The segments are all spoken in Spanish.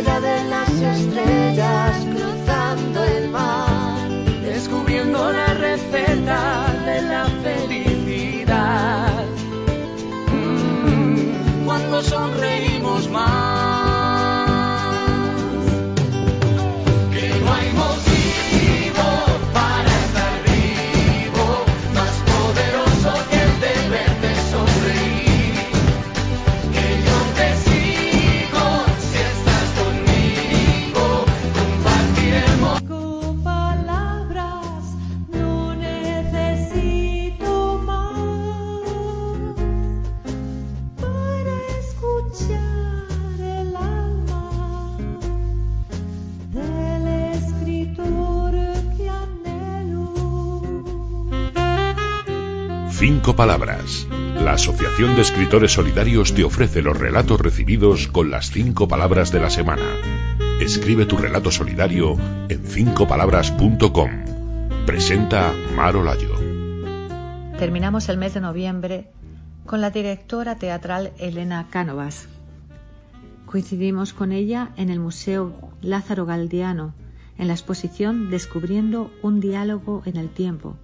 allá de las estrellas, cruzando el mar, descubriendo la receta de la felicidad. Mm, cuando sonreímos más. Cinco Palabras. La Asociación de Escritores Solidarios te ofrece los relatos recibidos con las cinco palabras de la semana. Escribe tu relato solidario en cincopalabras.com. Presenta Maro Layo. Terminamos el mes de noviembre con la directora teatral Elena Cánovas. Coincidimos con ella en el Museo Lázaro Galdiano, en la exposición Descubriendo un diálogo en el tiempo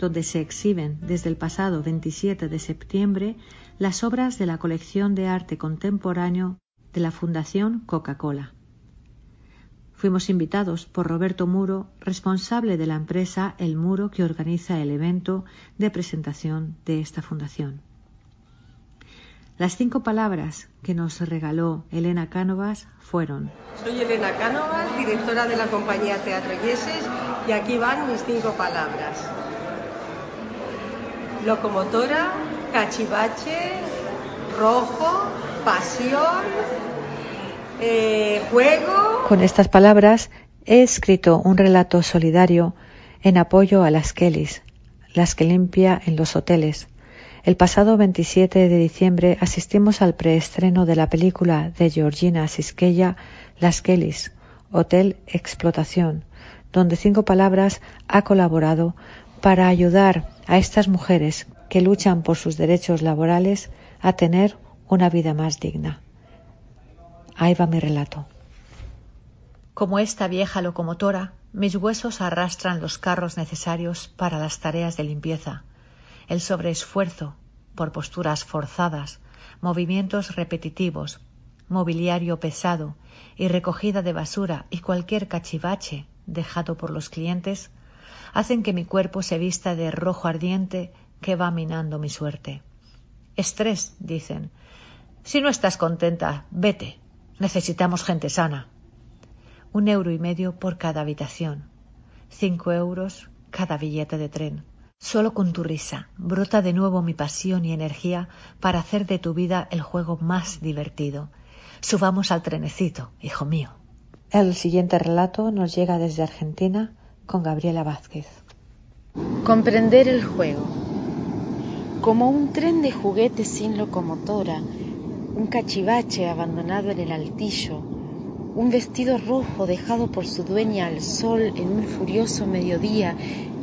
donde se exhiben desde el pasado 27 de septiembre las obras de la colección de arte contemporáneo de la Fundación Coca-Cola. Fuimos invitados por Roberto Muro, responsable de la empresa El Muro que organiza el evento de presentación de esta fundación. Las cinco palabras que nos regaló Elena Cánovas fueron Soy Elena Cánovas, directora de la compañía Teatro Yeses, y aquí van mis cinco palabras locomotora, cachivache, rojo, pasión, eh, juego. Con estas palabras he escrito un relato solidario en apoyo a las Kellys, las que limpia en los hoteles. El pasado 27 de diciembre asistimos al preestreno de la película de Georgina Sisqueya, Las Kellys, Hotel Explotación, donde Cinco Palabras ha colaborado para ayudar a estas mujeres que luchan por sus derechos laborales a tener una vida más digna. Ahí va mi relato. Como esta vieja locomotora, mis huesos arrastran los carros necesarios para las tareas de limpieza, el sobreesfuerzo por posturas forzadas, movimientos repetitivos, mobiliario pesado y recogida de basura y cualquier cachivache dejado por los clientes hacen que mi cuerpo se vista de rojo ardiente que va minando mi suerte. Estrés, dicen. Si no estás contenta, vete. Necesitamos gente sana. Un euro y medio por cada habitación. Cinco euros cada billete de tren. Solo con tu risa brota de nuevo mi pasión y energía para hacer de tu vida el juego más divertido. Subamos al trenecito, hijo mío. El siguiente relato nos llega desde Argentina con Gabriela Vázquez. Comprender el juego. Como un tren de juguetes sin locomotora, un cachivache abandonado en el altillo, un vestido rojo dejado por su dueña al sol en un furioso mediodía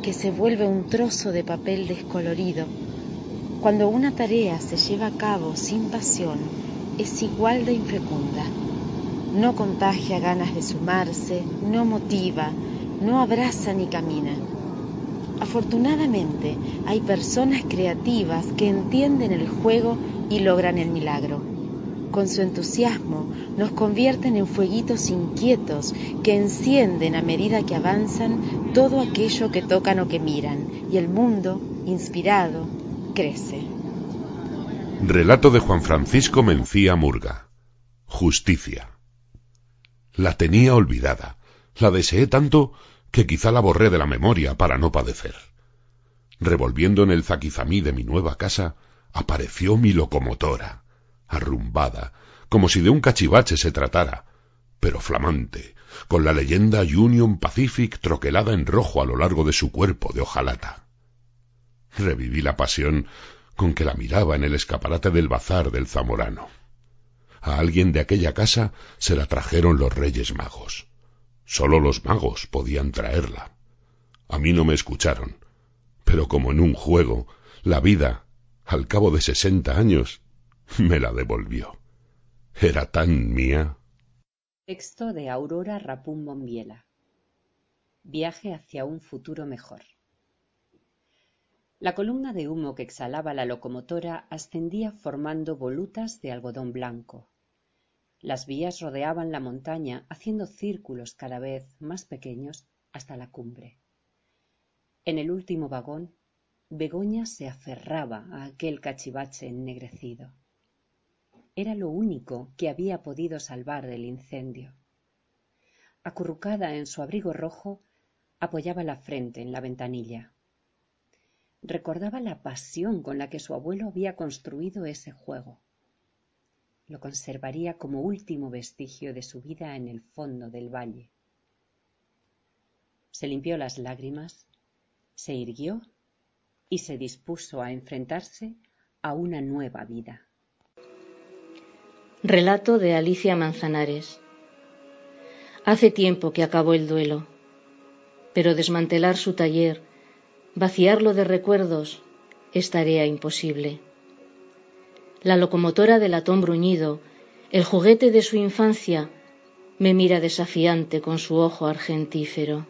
que se vuelve un trozo de papel descolorido. Cuando una tarea se lleva a cabo sin pasión, es igual de infecunda. No contagia ganas de sumarse, no motiva, no abraza ni camina. Afortunadamente hay personas creativas que entienden el juego y logran el milagro. Con su entusiasmo nos convierten en fueguitos inquietos que encienden a medida que avanzan todo aquello que tocan o que miran, y el mundo, inspirado, crece. Relato de Juan Francisco Mencía Murga. Justicia. La tenía olvidada. La deseé tanto que quizá la borré de la memoria para no padecer. Revolviendo en el zaquizamí de mi nueva casa, apareció mi locomotora, arrumbada, como si de un cachivache se tratara, pero flamante, con la leyenda Union Pacific troquelada en rojo a lo largo de su cuerpo de hojalata. Reviví la pasión con que la miraba en el escaparate del bazar del Zamorano. A alguien de aquella casa se la trajeron los Reyes Magos. Sólo los magos podían traerla. A mí no me escucharon, pero como en un juego, la vida, al cabo de sesenta años, me la devolvió. Era tan mía. Texto de Aurora Rapún. Viaje hacia un futuro mejor. La columna de humo que exhalaba la locomotora ascendía formando volutas de algodón blanco. Las vías rodeaban la montaña haciendo círculos cada vez más pequeños hasta la cumbre. En el último vagón, Begoña se aferraba a aquel cachivache ennegrecido. Era lo único que había podido salvar del incendio. Acurrucada en su abrigo rojo, apoyaba la frente en la ventanilla. Recordaba la pasión con la que su abuelo había construido ese juego. Lo conservaría como último vestigio de su vida en el fondo del valle. Se limpió las lágrimas, se irguió y se dispuso a enfrentarse a una nueva vida. Relato de Alicia Manzanares. Hace tiempo que acabó el duelo, pero desmantelar su taller Vaciarlo de recuerdos es tarea imposible. La locomotora del latón bruñido, el juguete de su infancia, me mira desafiante con su ojo argentífero.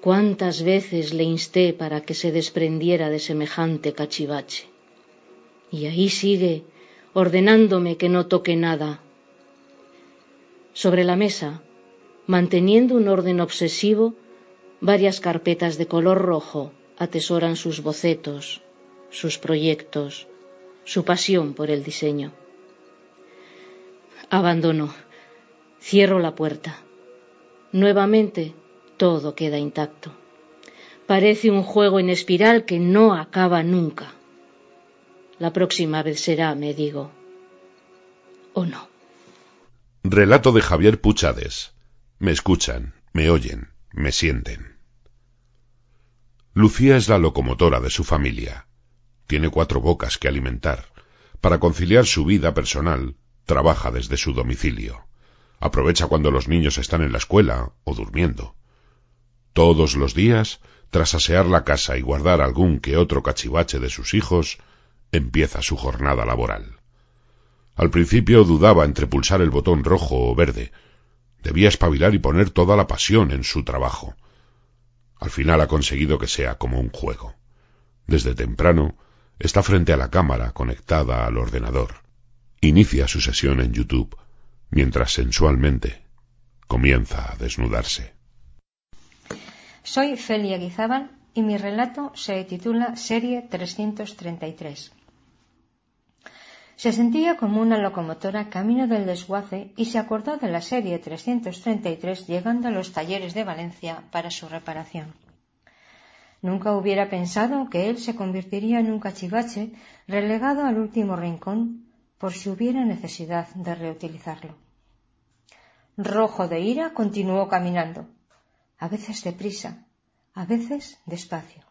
Cuántas veces le insté para que se desprendiera de semejante cachivache. Y ahí sigue, ordenándome que no toque nada. Sobre la mesa, manteniendo un orden obsesivo, Varias carpetas de color rojo atesoran sus bocetos, sus proyectos, su pasión por el diseño. Abandono. Cierro la puerta. Nuevamente todo queda intacto. Parece un juego en espiral que no acaba nunca. La próxima vez será, me digo. ¿O no? Relato de Javier Puchades. Me escuchan, me oyen me sienten. Lucía es la locomotora de su familia. Tiene cuatro bocas que alimentar. Para conciliar su vida personal, trabaja desde su domicilio. Aprovecha cuando los niños están en la escuela o durmiendo. Todos los días, tras asear la casa y guardar algún que otro cachivache de sus hijos, empieza su jornada laboral. Al principio dudaba entre pulsar el botón rojo o verde, Debía espabilar y poner toda la pasión en su trabajo. Al final ha conseguido que sea como un juego. Desde temprano está frente a la cámara conectada al ordenador. Inicia su sesión en YouTube, mientras sensualmente comienza a desnudarse. Soy Felia Guizábal y mi relato se titula Serie 333. Se sentía como una locomotora camino del desguace y se acordó de la serie 333 llegando a los talleres de Valencia para su reparación. Nunca hubiera pensado que él se convertiría en un cachivache relegado al último rincón por si hubiera necesidad de reutilizarlo. Rojo de ira continuó caminando, a veces deprisa, a veces despacio.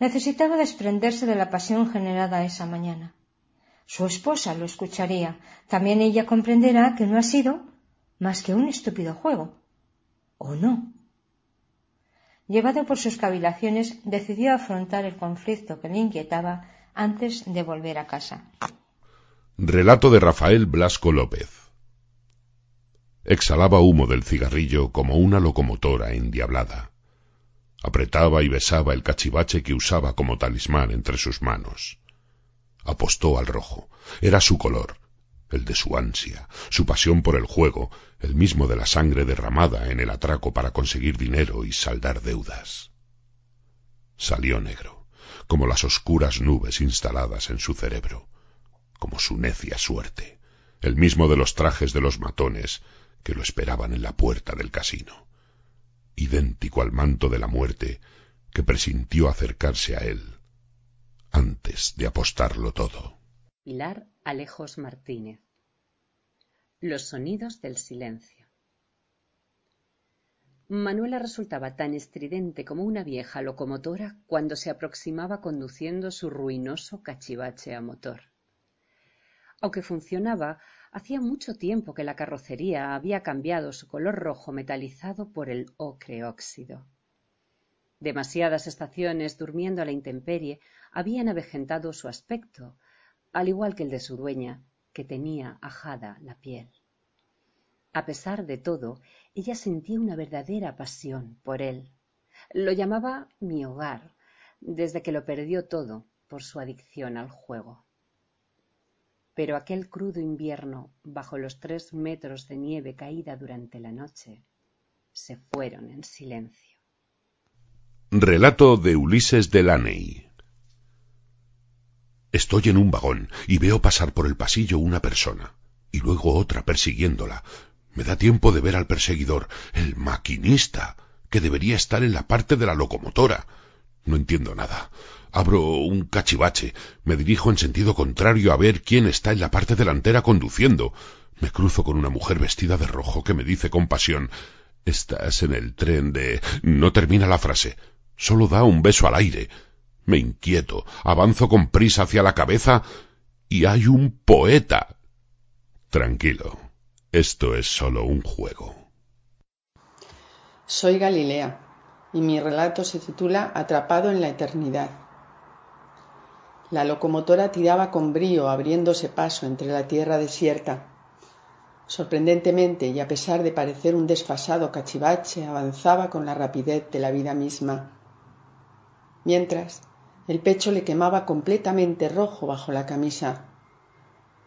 Necesitaba desprenderse de la pasión generada esa mañana. Su esposa lo escucharía. También ella comprenderá que no ha sido más que un estúpido juego. ¿O no? Llevado por sus cavilaciones, decidió afrontar el conflicto que le inquietaba antes de volver a casa. Relato de Rafael Blasco López. Exhalaba humo del cigarrillo como una locomotora endiablada. Apretaba y besaba el cachivache que usaba como talismán entre sus manos apostó al rojo. Era su color, el de su ansia, su pasión por el juego, el mismo de la sangre derramada en el atraco para conseguir dinero y saldar deudas. Salió negro, como las oscuras nubes instaladas en su cerebro, como su necia suerte, el mismo de los trajes de los matones que lo esperaban en la puerta del casino. idéntico al manto de la muerte que presintió acercarse a él antes de apostarlo todo. Pilar Alejos Martínez. Los sonidos del silencio. Manuela resultaba tan estridente como una vieja locomotora cuando se aproximaba conduciendo su ruinoso cachivache a motor. Aunque funcionaba, hacía mucho tiempo que la carrocería había cambiado su color rojo metalizado por el ocre óxido. Demasiadas estaciones durmiendo a la intemperie habían avejentado su aspecto, al igual que el de su dueña, que tenía ajada la piel. A pesar de todo, ella sentía una verdadera pasión por él. Lo llamaba mi hogar, desde que lo perdió todo por su adicción al juego. Pero aquel crudo invierno, bajo los tres metros de nieve caída durante la noche, se fueron en silencio. Relato de Ulises Delaney Estoy en un vagón y veo pasar por el pasillo una persona y luego otra persiguiéndola, me da tiempo de ver al perseguidor, el maquinista, que debería estar en la parte de la locomotora. No entiendo nada. Abro un cachivache, me dirijo en sentido contrario a ver quién está en la parte delantera conduciendo. Me cruzo con una mujer vestida de rojo que me dice con pasión Estás en el tren de. No termina la frase. Solo da un beso al aire. Me inquieto, avanzo con prisa hacia la cabeza y hay un poeta. Tranquilo, esto es solo un juego. Soy Galilea y mi relato se titula Atrapado en la eternidad. La locomotora tiraba con brío abriéndose paso entre la tierra desierta. Sorprendentemente y a pesar de parecer un desfasado cachivache, avanzaba con la rapidez de la vida misma. Mientras, el pecho le quemaba completamente rojo bajo la camisa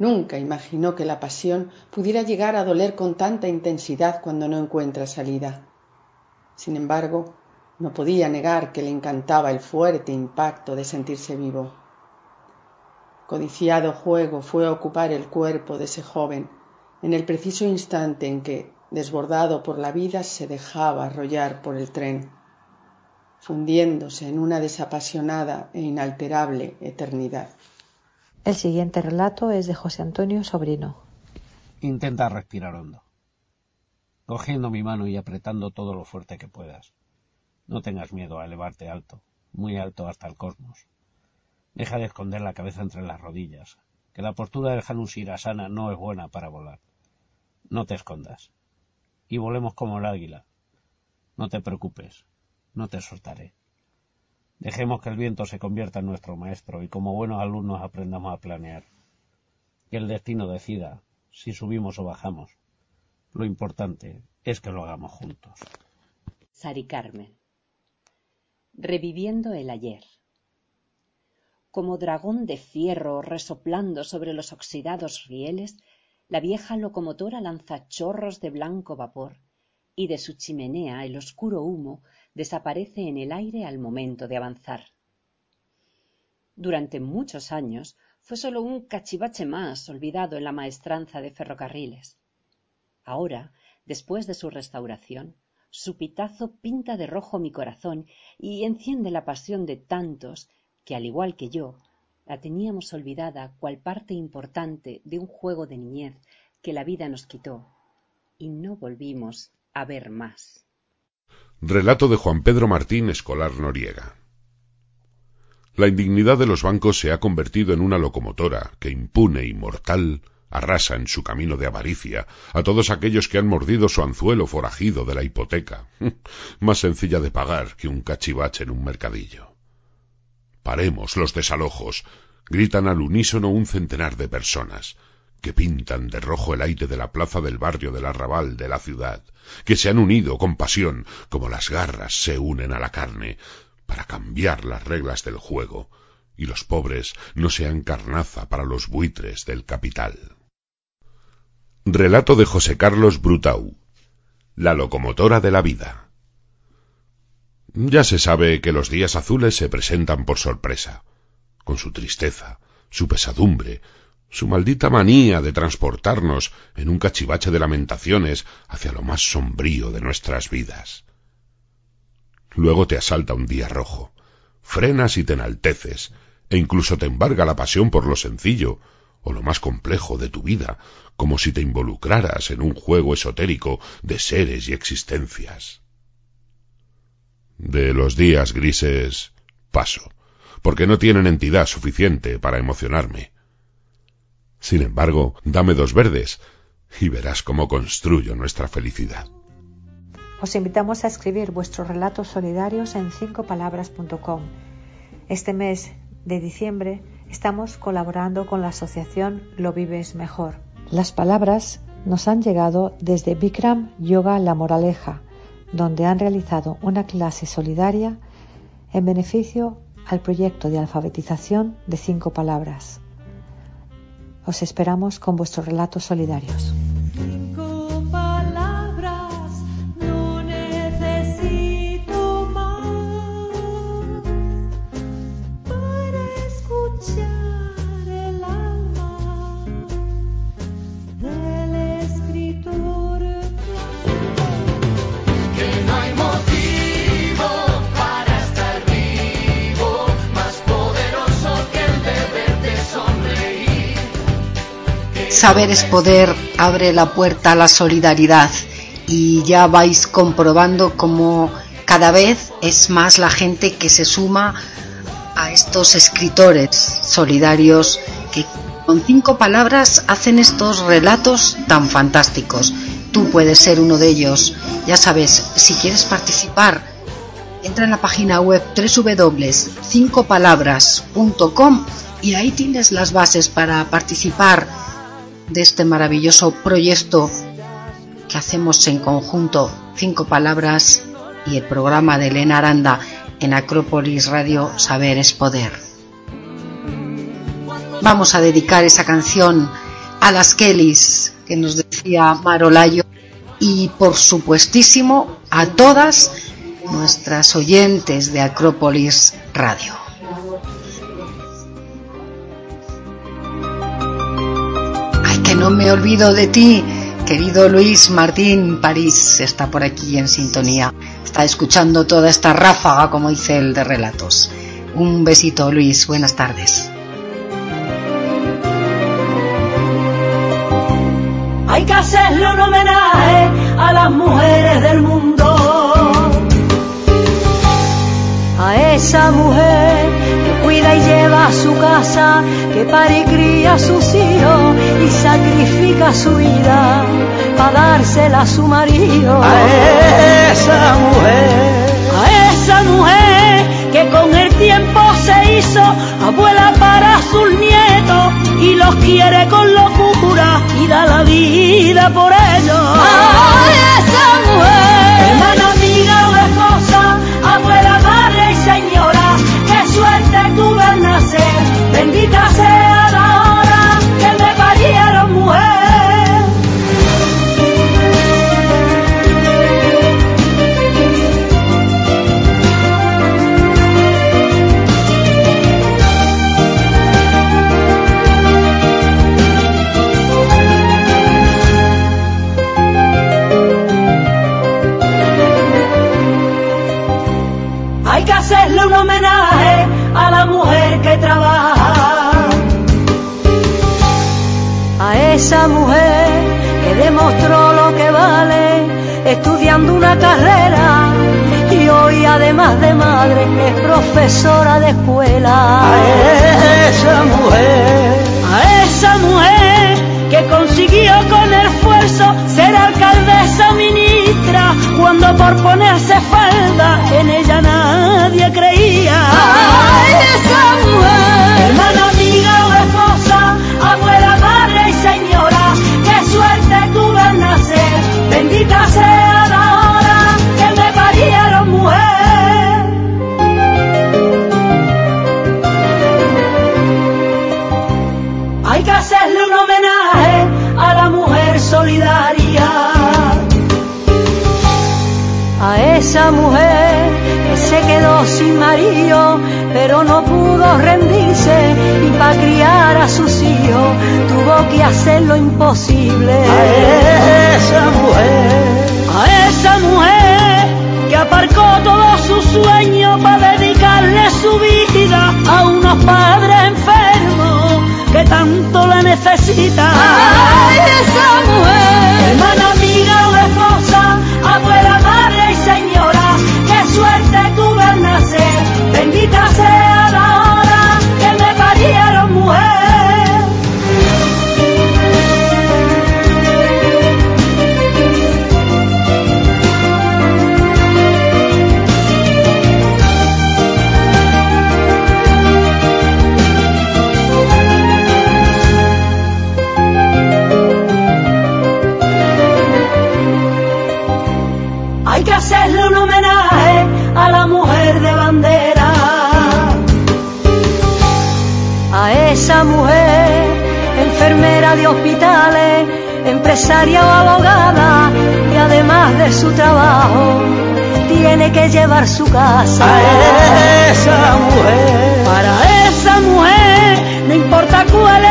Nunca imaginó que la pasión pudiera llegar a doler con tanta intensidad cuando no encuentra salida. Sin embargo, no podía negar que le encantaba el fuerte impacto de sentirse vivo. Codiciado juego fue ocupar el cuerpo de ese joven en el preciso instante en que, desbordado por la vida, se dejaba arrollar por el tren, fundiéndose en una desapasionada e inalterable eternidad. El siguiente relato es de José Antonio Sobrino. Intenta respirar hondo, cogiendo mi mano y apretando todo lo fuerte que puedas. No tengas miedo a elevarte alto, muy alto hasta el cosmos. Deja de esconder la cabeza entre las rodillas, que la postura del Hanusirasana no es buena para volar. No te escondas. Y volemos como el águila. No te preocupes, no te soltaré. Dejemos que el viento se convierta en nuestro maestro y como buenos alumnos aprendamos a planear. Que el destino decida si subimos o bajamos. Lo importante es que lo hagamos juntos. Sari Carmen. Reviviendo el ayer. Como dragón de fierro resoplando sobre los oxidados rieles, la vieja locomotora lanza chorros de blanco vapor y de su chimenea el oscuro humo desaparece en el aire al momento de avanzar. Durante muchos años fue solo un cachivache más olvidado en la maestranza de ferrocarriles. Ahora, después de su restauración, su pitazo pinta de rojo mi corazón y enciende la pasión de tantos que, al igual que yo, la teníamos olvidada cual parte importante de un juego de niñez que la vida nos quitó y no volvimos a ver más. Relato de Juan Pedro Martín Escolar Noriega. La indignidad de los bancos se ha convertido en una locomotora que impune y mortal arrasa en su camino de avaricia a todos aquellos que han mordido su anzuelo forajido de la hipoteca, más sencilla de pagar que un cachivache en un mercadillo. Paremos los desalojos, gritan al unísono un centenar de personas, que pintan de rojo el aire de la plaza del barrio del arrabal de la ciudad, que se han unido con pasión como las garras se unen a la carne, para cambiar las reglas del juego, y los pobres no sean carnaza para los buitres del capital. Relato de José Carlos Brutau La locomotora de la vida Ya se sabe que los días azules se presentan por sorpresa, con su tristeza, su pesadumbre, su maldita manía de transportarnos en un cachivache de lamentaciones hacia lo más sombrío de nuestras vidas. Luego te asalta un día rojo. Frenas y te enalteces, e incluso te embarga la pasión por lo sencillo, o lo más complejo de tu vida, como si te involucraras en un juego esotérico de seres y existencias. De los días grises paso, porque no tienen entidad suficiente para emocionarme. Sin embargo, dame dos verdes y verás cómo construyo nuestra felicidad. Os invitamos a escribir vuestros relatos solidarios en cincopalabras.com. Este mes de diciembre estamos colaborando con la asociación Lo Vives Mejor. Las palabras nos han llegado desde Bikram Yoga La Moraleja, donde han realizado una clase solidaria en beneficio al proyecto de alfabetización de cinco palabras. Os esperamos con vuestros relatos solidarios. Saber es poder abre la puerta a la solidaridad y ya vais comprobando cómo cada vez es más la gente que se suma a estos escritores solidarios que con cinco palabras hacen estos relatos tan fantásticos. Tú puedes ser uno de ellos. Ya sabes, si quieres participar, entra en la página web www.cincopalabras.com y ahí tienes las bases para participar de este maravilloso proyecto que hacemos en conjunto, Cinco Palabras y el programa de Elena Aranda en Acrópolis Radio Saber es Poder. Vamos a dedicar esa canción a las Kellys que nos decía Marolayo y por supuestísimo a todas nuestras oyentes de Acrópolis Radio. No me olvido de ti, querido Luis Martín París, está por aquí en sintonía, está escuchando toda esta ráfaga, como dice el de relatos. Un besito, Luis, buenas tardes. Hay que hacerle un homenaje a las mujeres del mundo, a esa mujer a su casa, que pare y cría a sus hijos y sacrifica su vida para dársela a su marido. A esa mujer, a esa mujer que con el tiempo se hizo abuela para sus nietos y los quiere con locura y da la vida por ellos. A esa mujer, hermana bendita profesora de escuela. Marido, pero no pudo rendirse y para criar a sus hijos tuvo que hacer lo imposible. A esa mujer, a esa mujer que aparcó todos sus sueño para dedicarle su vida a unos padres enfermos que tanto la necesitan. ¡Ay, esa mujer! Hermana, amiga o esposa, abuela, madre y señora, qué suerte bendita sea la hora que me parieron mujer. Su trabajo, tiene que llevar su casa. A esa mujer. Para esa mujer, no importa cuál es